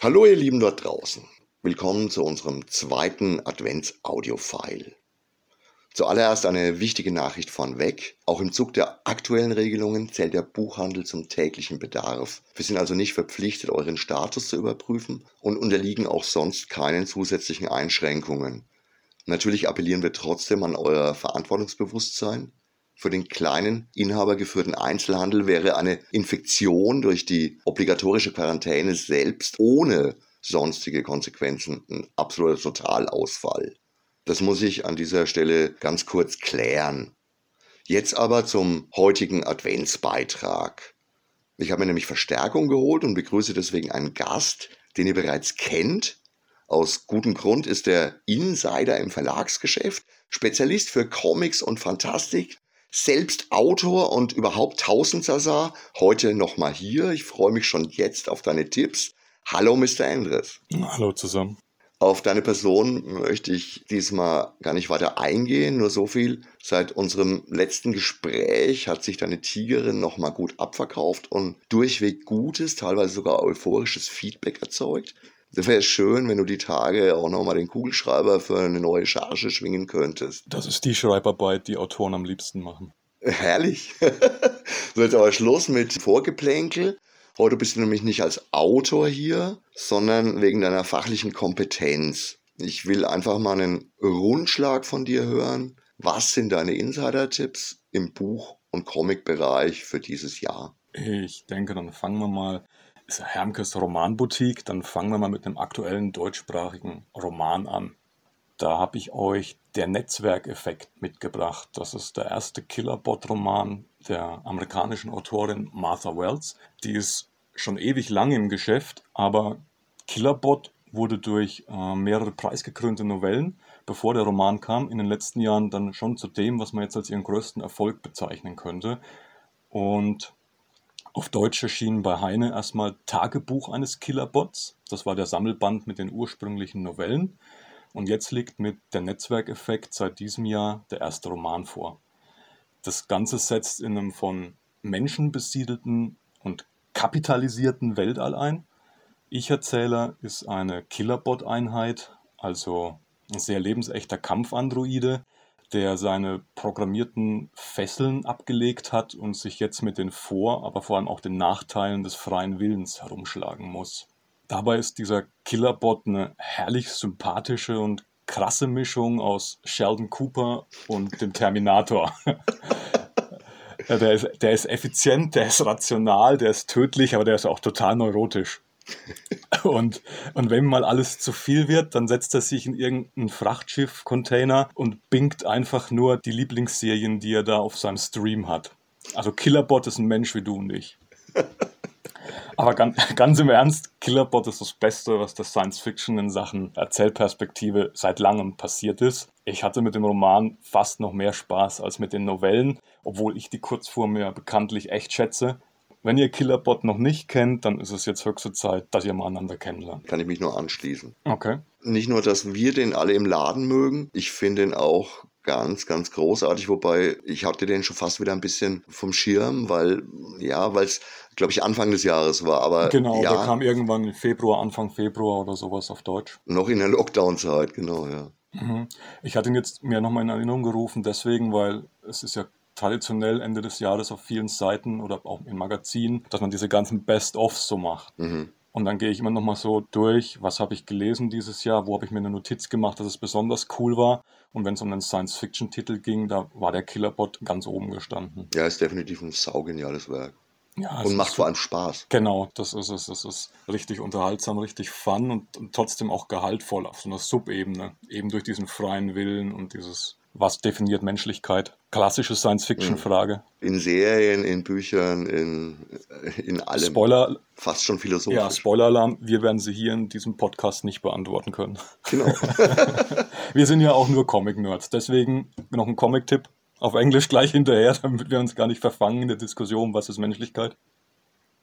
Hallo ihr Lieben dort draußen. Willkommen zu unserem zweiten Advents-Audio-File. Zuallererst eine wichtige Nachricht vornweg. Auch im Zug der aktuellen Regelungen zählt der Buchhandel zum täglichen Bedarf. Wir sind also nicht verpflichtet, euren Status zu überprüfen und unterliegen auch sonst keinen zusätzlichen Einschränkungen. Natürlich appellieren wir trotzdem an euer Verantwortungsbewusstsein. Für den kleinen, inhabergeführten Einzelhandel wäre eine Infektion durch die obligatorische Quarantäne selbst ohne sonstige Konsequenzen ein absoluter Totalausfall. Das muss ich an dieser Stelle ganz kurz klären. Jetzt aber zum heutigen Adventsbeitrag. Ich habe mir nämlich Verstärkung geholt und begrüße deswegen einen Gast, den ihr bereits kennt. Aus gutem Grund ist er Insider im Verlagsgeschäft, Spezialist für Comics und Fantastik, selbst Autor und überhaupt Tausendsasa. Heute nochmal hier. Ich freue mich schon jetzt auf deine Tipps. Hallo, Mr. Andres. Hallo zusammen. Auf deine Person möchte ich diesmal gar nicht weiter eingehen, nur so viel. Seit unserem letzten Gespräch hat sich deine Tigerin nochmal gut abverkauft und durchweg gutes, teilweise sogar euphorisches Feedback erzeugt. Es wäre schön, wenn du die Tage auch nochmal den Kugelschreiber für eine neue Charge schwingen könntest. Das ist die Schreibarbeit, die Autoren am liebsten machen. Herrlich. so, jetzt aber Schluss mit Vorgeplänkel. Heute bist du nämlich nicht als Autor hier, sondern wegen deiner fachlichen Kompetenz. Ich will einfach mal einen Rundschlag von dir hören. Was sind deine Insider-Tipps im Buch- und Comic-Bereich für dieses Jahr? Ich denke, dann fangen wir mal, ist Hermkes Romanboutique, dann fangen wir mal mit einem aktuellen deutschsprachigen Roman an. Da habe ich euch der Netzwerkeffekt mitgebracht. Das ist der erste Killerbot-Roman der amerikanischen Autorin Martha Wells. Die ist schon ewig lang im Geschäft, aber Killerbot wurde durch äh, mehrere preisgekrönte Novellen, bevor der Roman kam, in den letzten Jahren dann schon zu dem, was man jetzt als ihren größten Erfolg bezeichnen könnte. Und auf Deutsch erschien bei Heine erstmal Tagebuch eines Killerbots. Das war der Sammelband mit den ursprünglichen Novellen. Und jetzt liegt mit der Netzwerkeffekt seit diesem Jahr der erste Roman vor. Das Ganze setzt in einem von Menschen besiedelten und kapitalisierten Weltall ein. Ich-Erzähler ist eine Killerbot-Einheit, also ein sehr lebensechter Kampfandroide, der seine programmierten Fesseln abgelegt hat und sich jetzt mit den Vor-, aber vor allem auch den Nachteilen des freien Willens herumschlagen muss. Dabei ist dieser Killerbot eine herrlich sympathische und krasse Mischung aus Sheldon Cooper und dem Terminator. der, ist, der ist effizient, der ist rational, der ist tödlich, aber der ist auch total neurotisch. Und, und wenn mal alles zu viel wird, dann setzt er sich in irgendeinen Frachtschiff-Container und bingt einfach nur die Lieblingsserien, die er da auf seinem Stream hat. Also Killerbot ist ein Mensch wie du und ich. Aber ganz, ganz im Ernst, Killerbot ist das Beste, was der Science Fiction in Sachen Erzählperspektive seit langem passiert ist. Ich hatte mit dem Roman fast noch mehr Spaß als mit den Novellen, obwohl ich die Kurzform ja bekanntlich echt schätze. Wenn ihr Killerbot noch nicht kennt, dann ist es jetzt höchste Zeit, dass ihr mal einander kennenlernt. Kann ich mich nur anschließen. Okay. Nicht nur, dass wir den alle im Laden mögen, ich finde ihn auch ganz, ganz großartig, wobei ich hatte den schon fast wieder ein bisschen vom Schirm, weil, ja, weil es, glaube ich, Anfang des Jahres war. Aber Genau, ja, der kam irgendwann im Februar, Anfang Februar oder sowas auf Deutsch. noch in der Lockdown-Zeit, genau, ja. Mhm. Ich hatte ihn jetzt mir nochmal in Erinnerung gerufen, deswegen, weil es ist ja traditionell Ende des Jahres auf vielen Seiten oder auch in Magazinen, dass man diese ganzen Best-ofs so macht. Mhm. Und dann gehe ich immer nochmal so durch, was habe ich gelesen dieses Jahr, wo habe ich mir eine Notiz gemacht, dass es besonders cool war. Und wenn es um einen Science-Fiction-Titel ging, da war der Killerbot ganz oben gestanden. Ja, ist definitiv ein saugeniales Werk. Ja, Und macht vor allem Spaß. Genau, das ist es. Es ist richtig unterhaltsam, richtig fun und, und trotzdem auch gehaltvoll auf so einer Subebene. Eben durch diesen freien Willen und dieses, was definiert Menschlichkeit? Klassische Science-Fiction-Frage. In Serien, in Büchern, in, in allem. Spoiler, Fast schon philosophisch. ja, Spoiler-Alarm, wir werden sie hier in diesem Podcast nicht beantworten können. Genau. Wir sind ja auch nur Comic-Nerds, deswegen noch ein Comic-Tipp auf Englisch gleich hinterher, damit wir uns gar nicht verfangen in der Diskussion, was ist Menschlichkeit.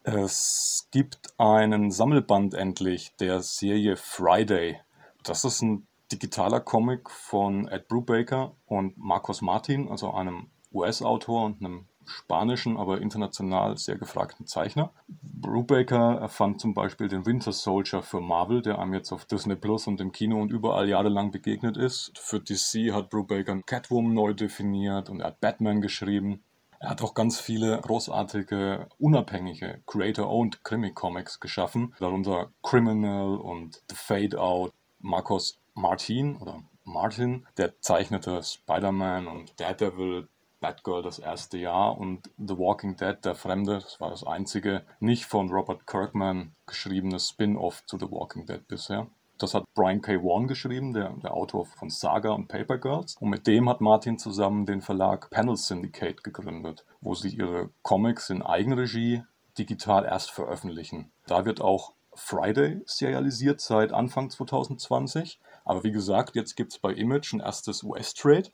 Es gibt einen Sammelband endlich der Serie Friday. Das ist ein digitaler Comic von Ed Brubaker und Marcus Martin, also einem US-Autor und einem spanischen, aber international sehr gefragten Zeichner. Brubaker erfand zum Beispiel den Winter Soldier für Marvel, der einem jetzt auf Disney Plus und im Kino und überall jahrelang begegnet ist. Für DC hat Brubaker Catwoman neu definiert und er hat Batman geschrieben. Er hat auch ganz viele großartige, unabhängige, Creator-owned Krimi-Comics geschaffen, darunter Criminal und The Fade Out. Marcos Martin oder Martin, der zeichnete Spider-Man und Daredevil, Batgirl das erste Jahr und The Walking Dead, der Fremde, das war das einzige nicht von Robert Kirkman geschriebene Spin-off zu The Walking Dead bisher. Das hat Brian K. Vaughan geschrieben, der, der Autor von Saga und Paper Girls. Und mit dem hat Martin zusammen den Verlag Panel Syndicate gegründet, wo sie ihre Comics in Eigenregie digital erst veröffentlichen. Da wird auch Friday serialisiert seit Anfang 2020. Aber wie gesagt, jetzt gibt es bei Image ein erstes US-Trade.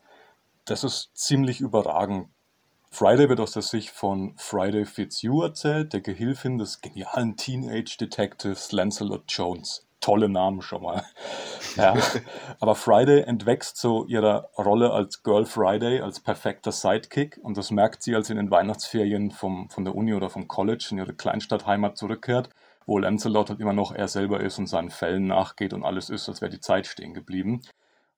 Das ist ziemlich überragend. Friday wird aus der Sicht von Friday Fitzhugh erzählt, der Gehilfin des genialen Teenage-Detectives Lancelot Jones tolle Namen schon mal. Ja. Aber Friday entwächst zu ihrer Rolle als Girl Friday, als perfekter Sidekick. Und das merkt sie, als sie in den Weihnachtsferien vom, von der Uni oder vom College in ihre Kleinstadtheimat zurückkehrt, wo Lancelot halt immer noch er selber ist und seinen Fällen nachgeht und alles ist, als wäre die Zeit stehen geblieben.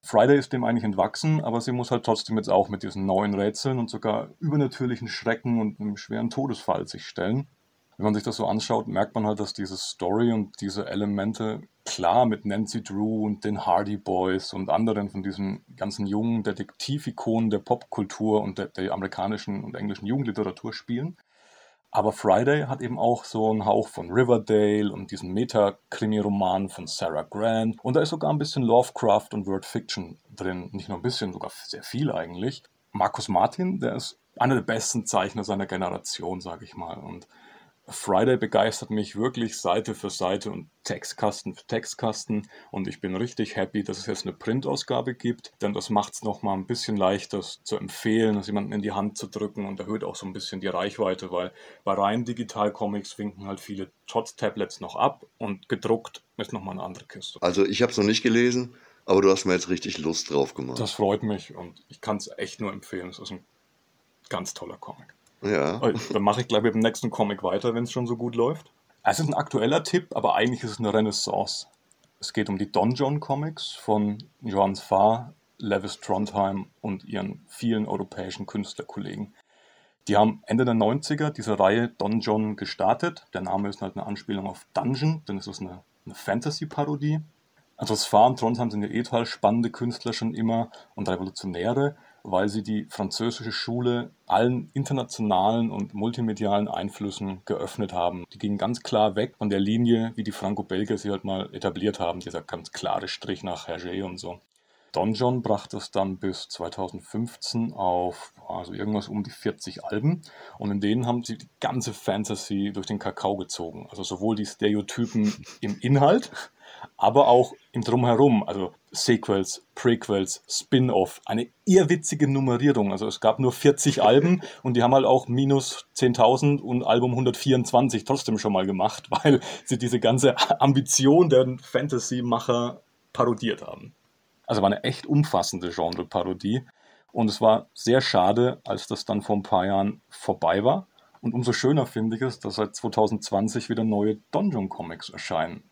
Friday ist dem eigentlich entwachsen, aber sie muss halt trotzdem jetzt auch mit diesen neuen Rätseln und sogar übernatürlichen Schrecken und einem schweren Todesfall sich stellen wenn man sich das so anschaut, merkt man halt, dass diese Story und diese Elemente klar mit Nancy Drew und den Hardy Boys und anderen von diesen ganzen jungen Detektivikonen der Popkultur und der, der amerikanischen und englischen Jugendliteratur spielen. Aber Friday hat eben auch so einen Hauch von Riverdale und diesen Meta-Krimi-Roman von Sarah Grant. Und da ist sogar ein bisschen Lovecraft und Word Fiction drin. Nicht nur ein bisschen, sogar sehr viel eigentlich. Markus Martin, der ist einer der besten Zeichner seiner Generation, sage ich mal. Und Friday begeistert mich wirklich Seite für Seite und Textkasten für Textkasten und ich bin richtig happy, dass es jetzt eine Printausgabe gibt, denn das macht es nochmal ein bisschen leichter zu empfehlen, das jemanden in die Hand zu drücken und erhöht auch so ein bisschen die Reichweite, weil bei rein Digital-Comics winken halt viele trotz Tablets noch ab und gedruckt ist nochmal eine andere Kiste. Also ich habe es noch nicht gelesen, aber du hast mir jetzt richtig Lust drauf gemacht. Das freut mich und ich kann es echt nur empfehlen, es ist ein ganz toller Comic. Ja. Dann mache ich gleich mit dem nächsten Comic weiter, wenn es schon so gut läuft. Es ist ein aktueller Tipp, aber eigentlich ist es eine Renaissance. Es geht um die Don John Comics von Johannes Farr, Levis Trondheim und ihren vielen europäischen Künstlerkollegen. Die haben Ende der 90er diese Reihe Don John gestartet. Der Name ist halt eine Anspielung auf Dungeon, denn es ist eine, eine Fantasy-Parodie. Also das Farr und Trondheim sind ja eh total spannende Künstler schon immer und Revolutionäre weil sie die französische Schule allen internationalen und multimedialen Einflüssen geöffnet haben. Die gingen ganz klar weg von der Linie, wie die Franco-Belgier sie halt mal etabliert haben, dieser ganz klare Strich nach Hergé und so. Don John brachte es dann bis 2015 auf also irgendwas um die 40 Alben und in denen haben sie die ganze Fantasy durch den Kakao gezogen. Also sowohl die Stereotypen im Inhalt, aber auch im Drumherum, also Sequels, Prequels, Spin-off, eine irrwitzige Nummerierung. Also es gab nur 40 Alben und die haben halt auch minus 10.000 und Album 124 trotzdem schon mal gemacht, weil sie diese ganze Ambition der Fantasy-Macher parodiert haben. Also war eine echt umfassende Genre-Parodie und es war sehr schade, als das dann vor ein paar Jahren vorbei war. Und umso schöner finde ich es, dass seit 2020 wieder neue Donjon Comics erscheinen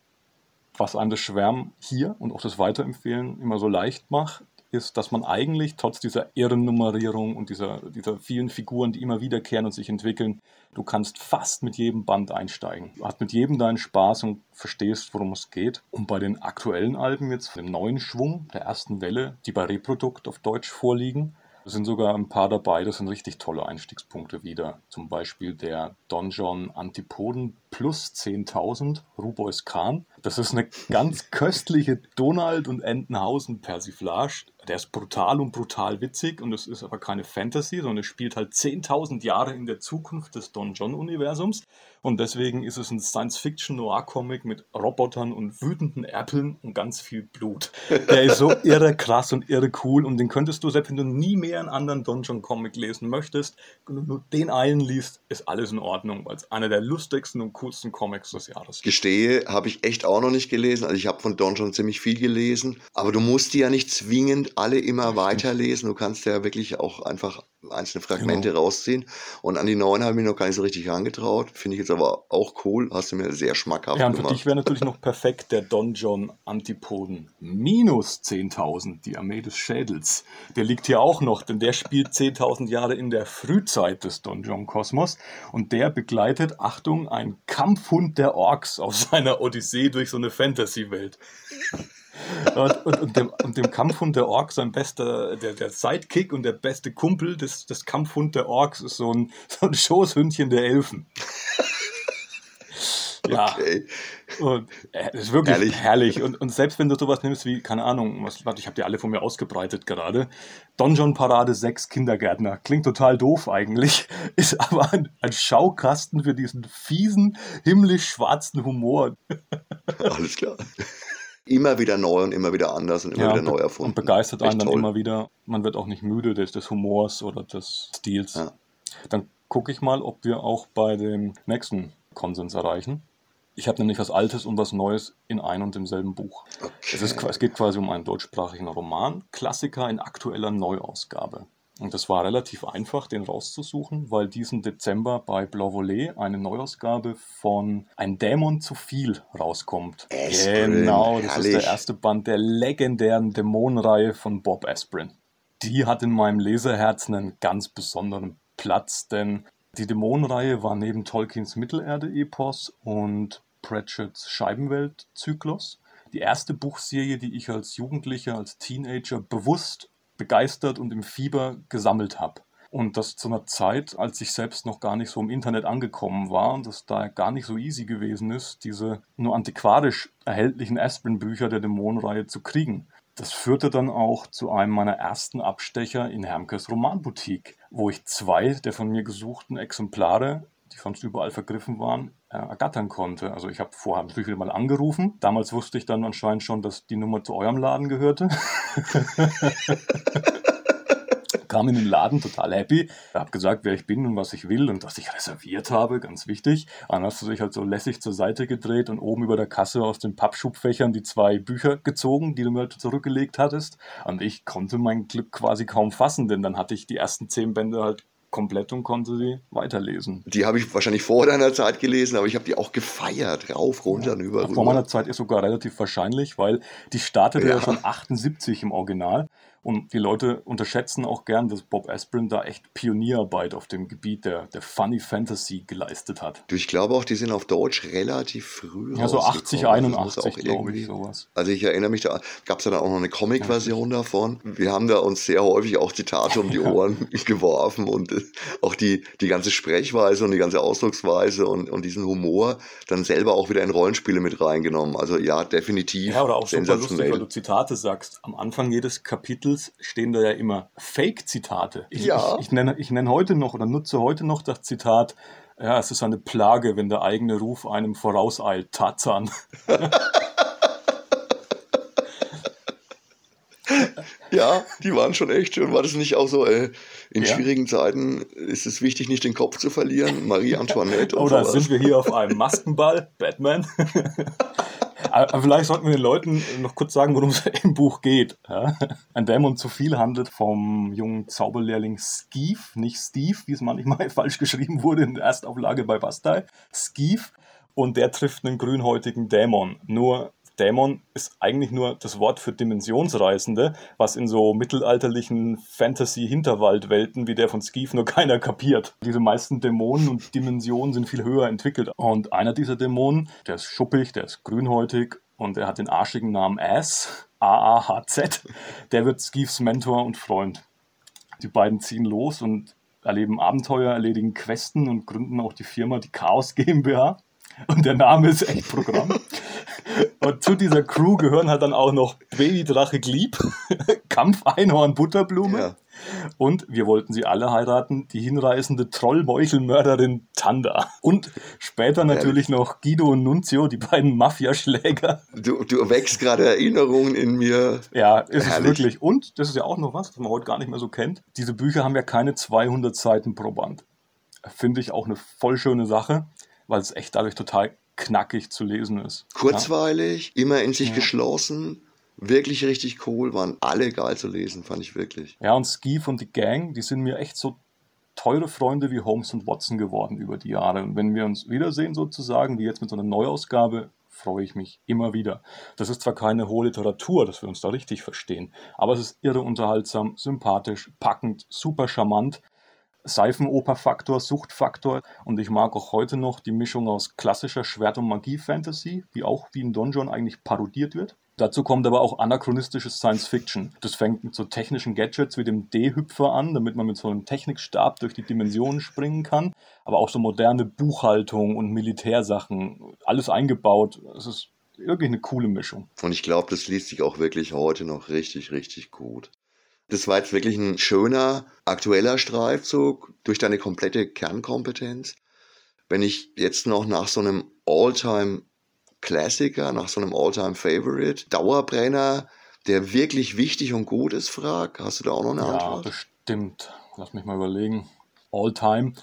was einem das Schwärmen hier und auch das Weiterempfehlen immer so leicht macht, ist, dass man eigentlich trotz dieser Ehrennummerierung und dieser, dieser vielen Figuren, die immer wiederkehren und sich entwickeln, du kannst fast mit jedem Band einsteigen. Du hast mit jedem deinen Spaß und verstehst, worum es geht. Und bei den aktuellen Alben jetzt, dem neuen Schwung der ersten Welle, die bei Reprodukt auf Deutsch vorliegen, es sind sogar ein paar dabei, das sind richtig tolle Einstiegspunkte wieder. Zum Beispiel der Donjon Antipoden plus 10.000 Rubois Khan. Das ist eine ganz köstliche Donald- und Entenhausen-Persiflage. Der ist brutal und brutal witzig und es ist aber keine Fantasy, sondern es spielt halt 10.000 Jahre in der Zukunft des Don John-Universums. Und deswegen ist es ein Science-Fiction-Noir-Comic mit Robotern und wütenden Äppeln und ganz viel Blut. Der ist so irre krass und irre cool und den könntest du, selbst wenn du nie mehr einen anderen Don John-Comic lesen möchtest, wenn du nur den einen liest, ist alles in Ordnung, weil es einer der lustigsten und coolsten Comics des Jahres ist. Gestehe, habe ich echt auch noch nicht gelesen. Also ich habe von Don John ziemlich viel gelesen, aber du musst die ja nicht zwingend wirklich alle immer weiterlesen. Du kannst ja wirklich auch einfach einzelne Fragmente genau. rausziehen. Und an die neuen habe ich mich noch gar nicht so richtig herangetraut. Finde ich jetzt aber auch cool. Hast du mir sehr schmackhaft gemacht. Ja, und für dich wäre natürlich noch perfekt der Don John Antipoden. Minus 10.000, die Armee des Schädels. Der liegt hier auch noch, denn der spielt 10.000 Jahre in der Frühzeit des Don John Kosmos. Und der begleitet, Achtung, ein Kampfhund der Orks auf seiner Odyssee durch so eine Fantasy-Welt. Und, und, und, dem, und, dem, Kampfhund der Orks, sein bester, der, der Sidekick und der beste Kumpel des, des Kampfhund der Orks ist so ein, so ein Schoßhündchen der Elfen. Ja. Okay. Und äh, das ist wirklich herrlich. herrlich. Und, und selbst wenn du sowas nimmst wie, keine Ahnung, was, warte, ich habe die alle von mir ausgebreitet gerade. Donjon Parade 6 Kindergärtner. Klingt total doof eigentlich, ist aber ein, ein Schaukasten für diesen fiesen, himmlisch schwarzen Humor. Alles klar immer wieder neu und immer wieder anders und immer ja, wieder neu erfunden. Und begeistert einen dann toll. immer wieder. Man wird auch nicht müde des, des Humors oder des Stils. Ja. Dann gucke ich mal, ob wir auch bei dem nächsten Konsens erreichen. Ich habe nämlich was Altes und was Neues in ein und demselben Buch. Okay. Es, ist, es geht quasi um einen deutschsprachigen Roman, Klassiker in aktueller Neuausgabe. Und es war relativ einfach, den rauszusuchen, weil diesen Dezember bei Blau Volet eine Neuausgabe von Ein Dämon zu viel rauskommt. Aspirin, genau, das herrlich. ist der erste Band der legendären Dämonenreihe von Bob Aspirin. Die hat in meinem Leserherz einen ganz besonderen Platz, denn die Dämonenreihe war neben Tolkiens Mittelerde-Epos und Pratchetts Scheibenwelt-Zyklus die erste Buchserie, die ich als Jugendlicher, als Teenager bewusst begeistert und im Fieber gesammelt habe. Und das zu einer Zeit, als ich selbst noch gar nicht so im Internet angekommen war und es da gar nicht so easy gewesen ist, diese nur antiquarisch erhältlichen Aspirin-Bücher der Dämonenreihe zu kriegen. Das führte dann auch zu einem meiner ersten Abstecher in Hermkes Romanboutique, wo ich zwei der von mir gesuchten Exemplare, die sonst überall vergriffen waren, ergattern konnte. Also ich habe vorher natürlich wieder mal angerufen. Damals wusste ich dann anscheinend schon, dass die Nummer zu eurem Laden gehörte. kam in den Laden total happy, habe gesagt, wer ich bin und was ich will und was ich reserviert habe, ganz wichtig. Dann hast du dich halt so lässig zur Seite gedreht und oben über der Kasse aus den Pappschubfächern die zwei Bücher gezogen, die du mir halt zurückgelegt hattest. Und ich konnte mein Glück quasi kaum fassen, denn dann hatte ich die ersten zehn Bände halt komplett und konnte sie weiterlesen. Die habe ich wahrscheinlich vor deiner Zeit gelesen, aber ich habe die auch gefeiert, rauf, runter ja, und über. Vor meiner Zeit ist sogar relativ wahrscheinlich, weil die startete ja, ja schon 78 im Original und die Leute unterschätzen auch gern, dass Bob Aspirin da echt Pionierarbeit auf dem Gebiet der, der Funny Fantasy geleistet hat. Du, ich glaube auch, die sind auf Deutsch relativ früh Ja, so 80, 81, glaube ich, sowas. Also ich erinnere mich, da gab es ja dann auch noch eine Comic-Version ja. davon. Wir haben da uns sehr häufig auch Zitate um die Ohren geworfen und äh, auch die, die ganze Sprechweise und die ganze Ausdrucksweise und, und diesen Humor dann selber auch wieder in Rollenspiele mit reingenommen. Also ja, definitiv. Ja, oder auch super lustig, weil du Zitate sagst. Am Anfang jedes Kapitel Titels stehen da ja immer Fake-Zitate. Ich, ja. ich, ich, nenne, ich nenne heute noch oder nutze heute noch das Zitat, ja, es ist eine Plage, wenn der eigene Ruf einem vorauseilt, Tarzan. ja, die waren schon echt schön. War das nicht auch so, äh, in ja. schwierigen Zeiten ist es wichtig, nicht den Kopf zu verlieren? Marie Antoinette. Oder sowas. sind wir hier auf einem Maskenball? Batman? Vielleicht sollten wir den Leuten noch kurz sagen, worum es im Buch geht. Ein Dämon zu viel handelt vom jungen Zauberlehrling Skeef, nicht Steve, wie es manchmal falsch geschrieben wurde in der Erstauflage bei Bastei. Skeef. Und der trifft einen grünhäutigen Dämon. Nur Dämon ist eigentlich nur das Wort für Dimensionsreisende, was in so mittelalterlichen Fantasy-Hinterwaldwelten wie der von Skeef nur keiner kapiert. Diese meisten Dämonen und Dimensionen sind viel höher entwickelt. Und einer dieser Dämonen, der ist schuppig, der ist grünhäutig und er hat den arschigen Namen Ass, A-A-H-Z, der wird Skeefs Mentor und Freund. Die beiden ziehen los und erleben Abenteuer, erledigen Questen und gründen auch die Firma, die Chaos GmbH. Und der Name ist echt Programm. Und zu dieser Crew gehören halt dann auch noch Babydrache Glieb, Kampfeinhorn Butterblume. Ja. Und wir wollten sie alle heiraten, die hinreißende Trollmeuchelmörderin Tanda. Und später natürlich noch Guido und Nunzio, die beiden Mafiaschläger. Du, du wächst gerade Erinnerungen in mir. Ja, ist Herrlich. es wirklich. Und, das ist ja auch noch was, was man heute gar nicht mehr so kennt, diese Bücher haben ja keine 200 Seiten pro Band. Finde ich auch eine voll schöne Sache weil es echt dadurch total knackig zu lesen ist. Kurzweilig, ja. immer in sich ja. geschlossen, wirklich richtig cool, waren alle geil zu lesen, fand ich wirklich. Ja, und Skeef und die Gang, die sind mir echt so teure Freunde wie Holmes und Watson geworden über die Jahre. Und wenn wir uns wiedersehen, sozusagen, wie jetzt mit so einer Neuausgabe, freue ich mich immer wieder. Das ist zwar keine hohe Literatur, dass wir uns da richtig verstehen, aber es ist irre unterhaltsam, sympathisch, packend, super charmant. Seifenoper-Faktor, Suchtfaktor und ich mag auch heute noch die Mischung aus klassischer Schwert- und Magie-Fantasy, die auch wie in Donjon eigentlich parodiert wird. Dazu kommt aber auch anachronistisches Science Fiction. Das fängt mit so technischen Gadgets wie dem D-Hüpfer an, damit man mit so einem Technikstab durch die Dimensionen springen kann. Aber auch so moderne Buchhaltung und Militärsachen. Alles eingebaut. Es ist wirklich eine coole Mischung. Und ich glaube, das liest sich auch wirklich heute noch richtig, richtig gut. Das war jetzt wirklich ein schöner, aktueller Streifzug durch deine komplette Kernkompetenz. Wenn ich jetzt noch nach so einem All-Time Klassiker, nach so einem All-Time-Favorite, Dauerbrenner, der wirklich wichtig und gut ist, frag. Hast du da auch noch eine ja, Antwort? Ja, bestimmt. Lass mich mal überlegen. All-Time.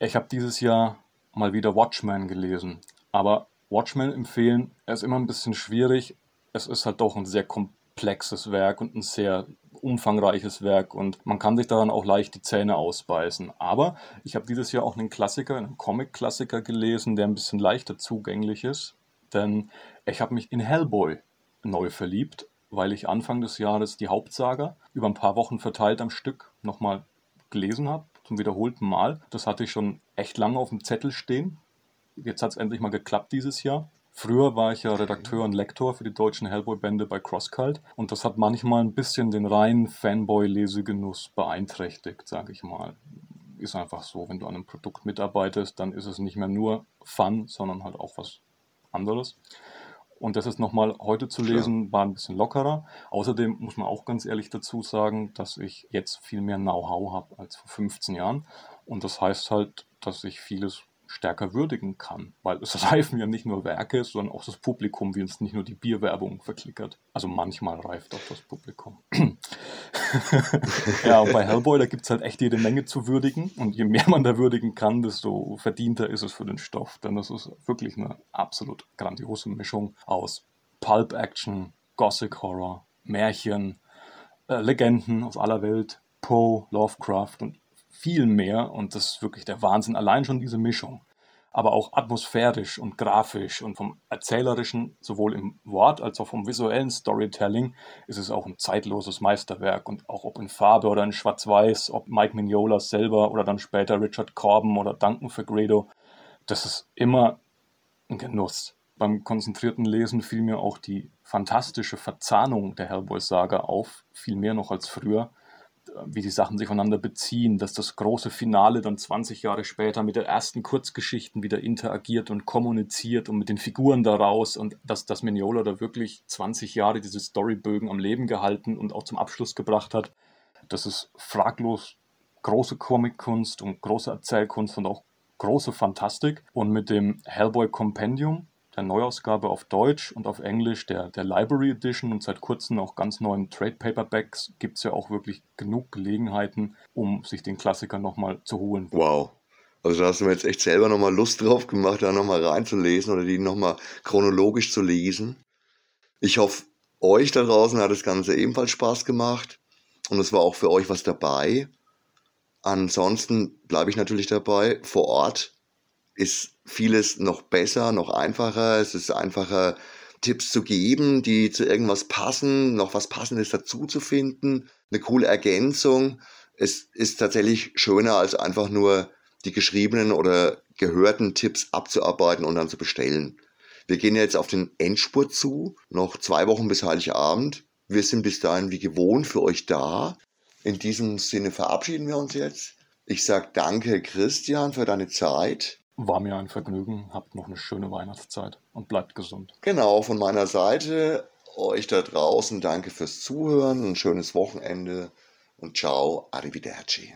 Ich habe dieses Jahr mal wieder Watchmen gelesen. Aber Watchmen empfehlen, er ist immer ein bisschen schwierig. Es ist halt doch ein sehr komplexes Werk und ein sehr umfangreiches Werk und man kann sich daran auch leicht die Zähne ausbeißen. Aber ich habe dieses Jahr auch einen Klassiker, einen Comic-Klassiker gelesen, der ein bisschen leichter zugänglich ist. Denn ich habe mich in Hellboy neu verliebt, weil ich Anfang des Jahres die Hauptsaga über ein paar Wochen verteilt am Stück nochmal gelesen habe, zum wiederholten Mal. Das hatte ich schon echt lange auf dem Zettel stehen. Jetzt hat es endlich mal geklappt dieses Jahr. Früher war ich ja Redakteur und Lektor für die deutschen Hellboy-Bände bei CrossCult und das hat manchmal ein bisschen den reinen Fanboy-Lesegenuss beeinträchtigt, sage ich mal. Ist einfach so, wenn du an einem Produkt mitarbeitest, dann ist es nicht mehr nur Fun, sondern halt auch was anderes. Und das ist nochmal heute zu lesen, war ein bisschen lockerer. Außerdem muss man auch ganz ehrlich dazu sagen, dass ich jetzt viel mehr Know-how habe als vor 15 Jahren. Und das heißt halt, dass ich vieles stärker würdigen kann, weil es reifen ja nicht nur Werke, sondern auch das Publikum, wie uns nicht nur die Bierwerbung verklickert. Also manchmal reift auch das Publikum. ja, und bei Hellboy, da gibt es halt echt jede Menge zu würdigen und je mehr man da würdigen kann, desto verdienter ist es für den Stoff, denn das ist wirklich eine absolut grandiose Mischung aus Pulp-Action, Gothic-Horror, Märchen, äh, Legenden aus aller Welt, Poe, Lovecraft und viel mehr und das ist wirklich der Wahnsinn. Allein schon diese Mischung. Aber auch atmosphärisch und grafisch und vom erzählerischen, sowohl im Wort als auch vom visuellen Storytelling, ist es auch ein zeitloses Meisterwerk. Und auch ob in Farbe oder in Schwarz-Weiß, ob Mike Mignola selber oder dann später Richard Corbin oder Duncan Fegredo, das ist immer ein Genuss. Beim konzentrierten Lesen fiel mir auch die fantastische Verzahnung der Hellboy-Saga auf, viel mehr noch als früher wie die Sachen sich voneinander beziehen, dass das große Finale dann 20 Jahre später mit den ersten Kurzgeschichten wieder interagiert und kommuniziert und mit den Figuren daraus und dass das Mignola da wirklich 20 Jahre diese Storybögen am Leben gehalten und auch zum Abschluss gebracht hat. Das ist fraglos große Comic-Kunst und große Erzählkunst und auch große Fantastik. Und mit dem Hellboy Compendium der Neuausgabe auf Deutsch und auf Englisch der, der Library Edition und seit kurzem auch ganz neuen Trade Paperbacks gibt es ja auch wirklich genug Gelegenheiten, um sich den Klassiker nochmal zu holen. Wow. Also da hast du mir jetzt echt selber nochmal Lust drauf gemacht, da nochmal reinzulesen oder die nochmal chronologisch zu lesen. Ich hoffe, euch da draußen hat das Ganze ebenfalls Spaß gemacht und es war auch für euch was dabei. Ansonsten bleibe ich natürlich dabei. Vor Ort ist vieles noch besser, noch einfacher. Es ist einfacher, Tipps zu geben, die zu irgendwas passen, noch was Passendes dazu zu finden, eine coole Ergänzung. Es ist tatsächlich schöner, als einfach nur die geschriebenen oder gehörten Tipps abzuarbeiten und dann zu bestellen. Wir gehen jetzt auf den Endspurt zu, noch zwei Wochen bis Heiligabend. Wir sind bis dahin wie gewohnt für euch da. In diesem Sinne verabschieden wir uns jetzt. Ich sage danke, Christian, für deine Zeit. War mir ein Vergnügen. Habt noch eine schöne Weihnachtszeit und bleibt gesund. Genau, von meiner Seite euch da draußen danke fürs Zuhören, ein schönes Wochenende und ciao, arrivederci.